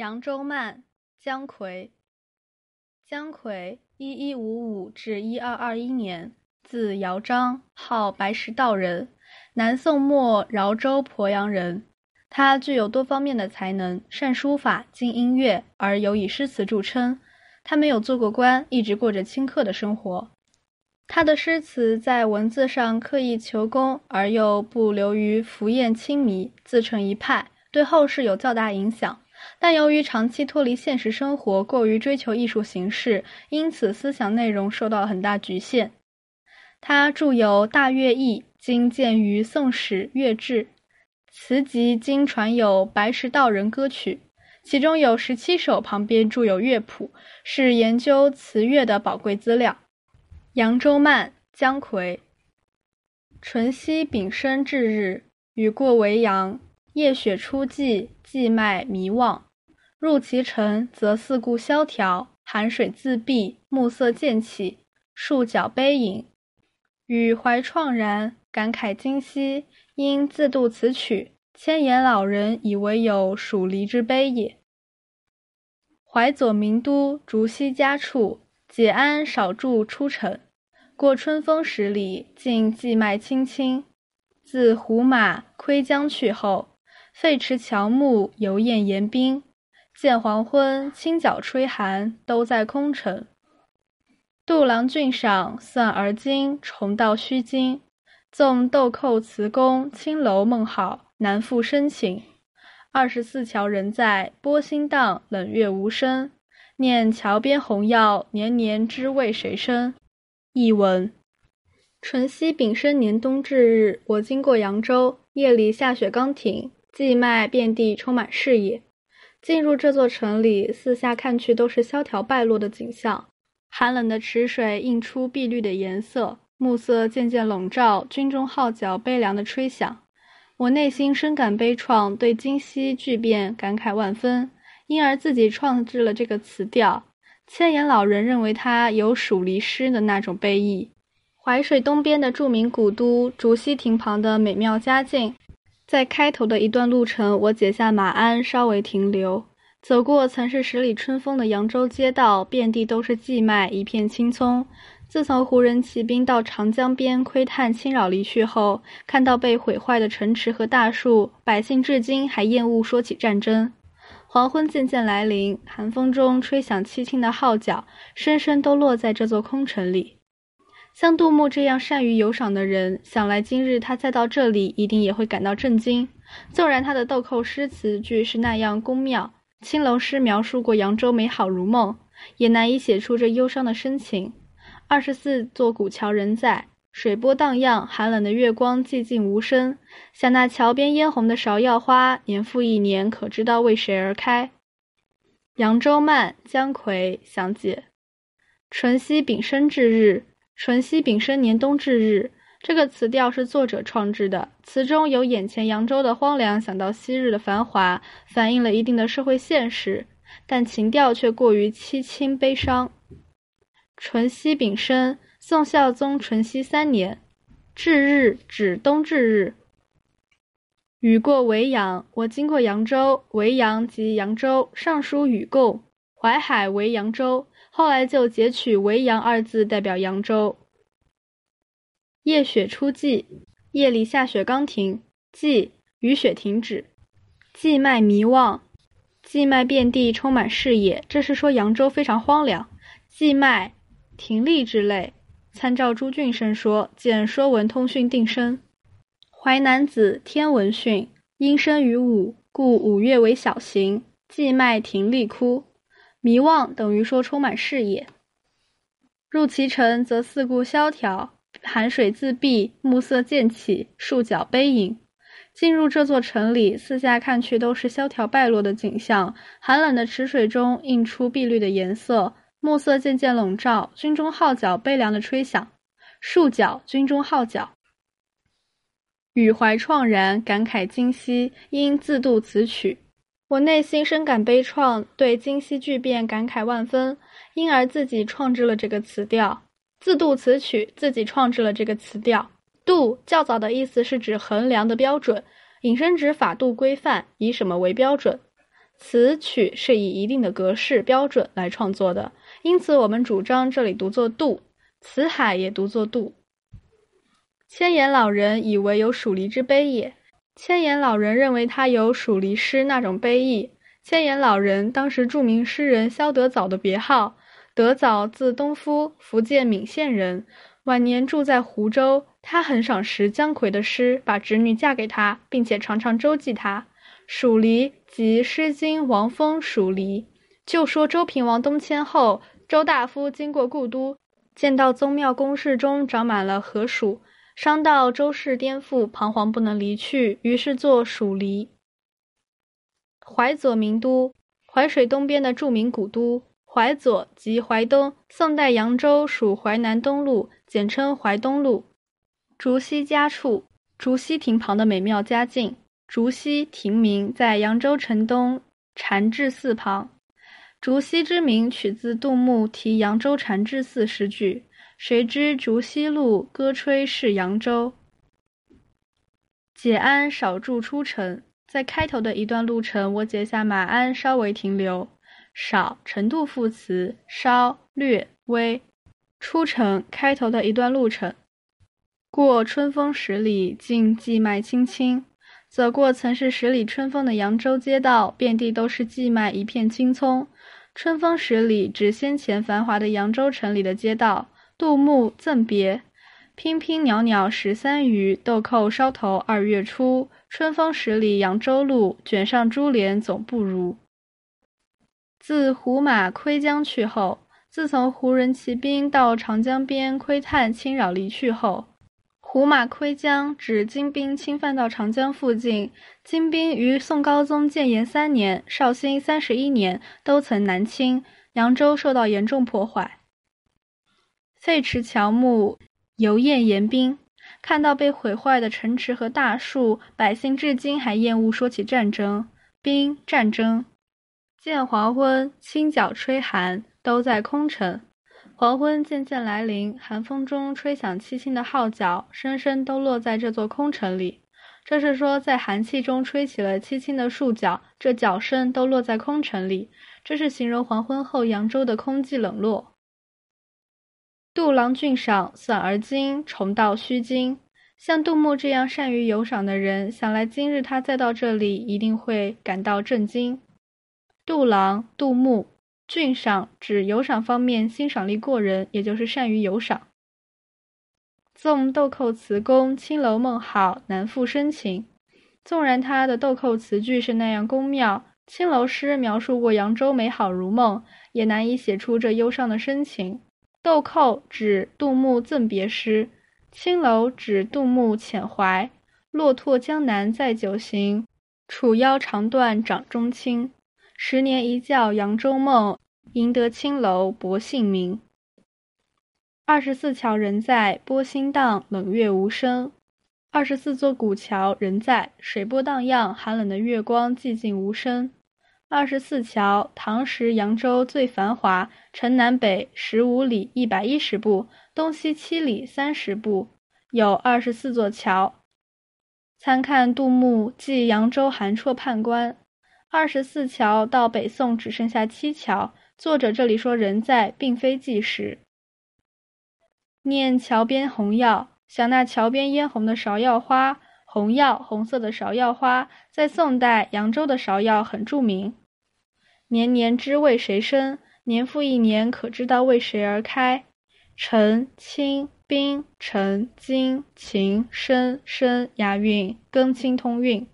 扬州慢，姜夔。姜夔（一一五五至一二二一年），字尧章，号白石道人，南宋末饶州鄱阳人。他具有多方面的才能，善书法，精音乐，而尤以诗词著称。他没有做过官，一直过着清客的生活。他的诗词在文字上刻意求工，而又不流于浮艳轻迷，自成一派，对后世有较大影响。但由于长期脱离现实生活，过于追求艺术形式，因此思想内容受到了很大局限。他著有《大乐毅》，今见于《宋史乐志》；词集今传有《白石道人歌曲》，其中有十七首，旁边著有乐谱，是研究词乐的宝贵资料。扬州慢，姜夔。淳熙丙申至日，雨过维扬。夜雪初霁，寄脉弥望。入其城，则四顾萧条，寒水自闭，暮色渐起，数角悲饮。语怀怆然，感慨今夕。因自度此曲，千言老人以为有属离之悲也。怀左名都，竹溪家处，解鞍少驻出城。过春风十里，尽寄脉青青。自胡马窥江去后。废池乔木，游雁言冰。见黄昏，清角吹寒，都在空城。杜郎俊赏，算而今，重到须惊。纵豆蔻词工，青楼梦好，难复深情。二十四桥人在，波心荡，冷月无声。念桥边红药，年年知为谁生？译文：淳熙丙申年冬至日，我经过扬州，夜里下雪刚停。荠麦遍地，充满视野。进入这座城里，四下看去都是萧条败落的景象。寒冷的池水映出碧绿的颜色，暮色渐渐笼罩，军中号角悲凉的吹响。我内心深感悲怆，对今夕巨变感慨万分，因而自己创制了这个词调。千言老人认为它有蜀离诗的那种悲意。淮水东边的著名古都，竹溪亭旁的美妙佳境。在开头的一段路程，我解下马鞍，稍微停留，走过曾是十里春风的扬州街道，遍地都是荠麦，一片青葱。自从胡人骑兵到长江边窥探侵扰离去后，看到被毁坏的城池和大树，百姓至今还厌恶说起战争。黄昏渐渐来临，寒风中吹响凄清的号角，声声都落在这座空城里。像杜牧这样善于游赏的人，想来今日他再到这里，一定也会感到震惊。纵然他的豆蔻诗词句是那样工妙，青楼诗描述过扬州美好如梦，也难以写出这忧伤的深情。二十四座古桥仍在，水波荡漾，寒冷的月光寂静无声。想那桥边嫣红的芍药花，年复一年，可知道为谁而开？扬州慢，姜夔详解。淳熙丙申至日。淳熙丙申年冬至日，这个词调是作者创制的。词中有眼前扬州的荒凉，想到昔日的繁华，反映了一定的社会现实，但情调却过于凄清悲伤。淳熙丙申，宋孝宗淳熙三年。至日指冬至日。雨过维扬，我经过扬州，维扬即扬州，上书雨贡，淮海为扬州。后来就截取“维扬”二字代表扬州。夜雪初霁，夜里下雪刚停，霁雨雪停止。荠麦弥望，荠麦遍地充满视野，这是说扬州非常荒凉。荠麦停立之类。参照朱俊生说，见《说文通讯》定声。《淮南子·天文训》：阴生于午，故五月为小行。荠麦停立枯。迷望等于说充满视野。入其城，则四顾萧条，寒水自闭，暮色渐起，数角悲饮。进入这座城里，四下看去都是萧条败落的景象。寒冷的池水中映出碧绿的颜色，暮色渐渐笼罩，军中号角悲凉的吹响。数角，军中号角。语怀怆然，感慨今夕，因自度此曲。我内心深感悲怆，对今夕巨变感慨万分，因而自己创制了这个词调。自度词曲，自己创制了这个词调。度较早的意思是指衡量的标准，引申指法度规范，以什么为标准。词曲是以一定的格式标准来创作的，因此我们主张这里读作“度”，词海也读作“度”。千言老人以为有黍离之悲也。千言老人认为他有黍离诗那种悲意。千言老人当时著名诗人萧德藻的别号，德藻字东夫，福建闽县人，晚年住在湖州。他很赏识姜夔的诗，把侄女嫁给他，并且常常周济他。黍离即《诗经·王风·黍离》，就说周平王东迁后，周大夫经过故都，见到宗庙宫室中长满了禾黍。伤到周氏颠覆，彷徨不能离去，于是作《蜀离》。淮左名都，淮水东边的著名古都。淮左即淮东，宋代扬州属淮南东路，简称淮东路。竹溪家处，竹溪亭旁的美妙佳境。竹溪亭名在扬州城东禅智寺旁。竹溪之名取自杜牧题扬州禅智寺诗句。谁知竹溪路，歌吹是扬州。解鞍少驻出城，在开头的一段路程，我解下马鞍，稍微停留。少程度副词，稍略微。出城开头的一段路程。过春风十里，尽荠麦青青。走过曾是十里春风的扬州街道，遍地都是荠麦，一片青葱。春风十里，指先前繁华的扬州城里的街道。杜牧赠别：娉娉袅袅十三余，豆蔻梢头二月初。春风十里扬州路，卷上珠帘总不如。自胡马窥江去后，自从胡人骑兵到长江边窥探侵扰离去后，胡马窥江指金兵侵犯到长江附近。金兵于宋高宗建炎三年、绍兴三十一年都曾南侵，扬州受到严重破坏。废池乔木，犹厌严兵。看到被毁坏的城池和大树，百姓至今还厌恶说起战争。兵战争。见黄昏，清角吹寒，都在空城。黄昏渐渐来临，寒风中吹响凄清的号角，声声都落在这座空城里。这是说，在寒气中吹起了凄清的树角，这角声都落在空城里。这是形容黄昏后扬州的空寂冷落。杜郎俊赏，算而今，重到须今。像杜牧这样善于游赏的人，想来今日他再到这里，一定会感到震惊。杜郎，杜牧，俊赏指游赏方面欣赏力过人，也就是善于游赏。纵豆蔻词工，青楼梦好，难复深情。纵然他的豆蔻词句是那样工妙，青楼诗描述过扬州美好如梦，也难以写出这忧伤的深情。豆蔻指杜牧赠别诗，青楼指杜牧遣怀。落拓江南再酒行，楚腰长断掌中轻。十年一觉扬州梦，赢得青楼薄幸名。二十四桥人在，波心荡，冷月无声。二十四座古桥人在，水波荡漾，寒冷的月光寂静无声。二十四桥，唐时扬州最繁华，城南北十五里一百一十步，东西七里三十步，有二十四座桥。参看杜牧记扬州韩绰判官。二十四桥到北宋只剩下七桥，作者这里说人在，并非纪实。念桥边红药，想那桥边嫣红的芍药花，红药，红色的芍药花，在宋代扬州的芍药很著名。年年知为谁生？年复一年，可知道为谁而开？陈、清、兵、陈、金、秦、生、生押韵，庚清通韵。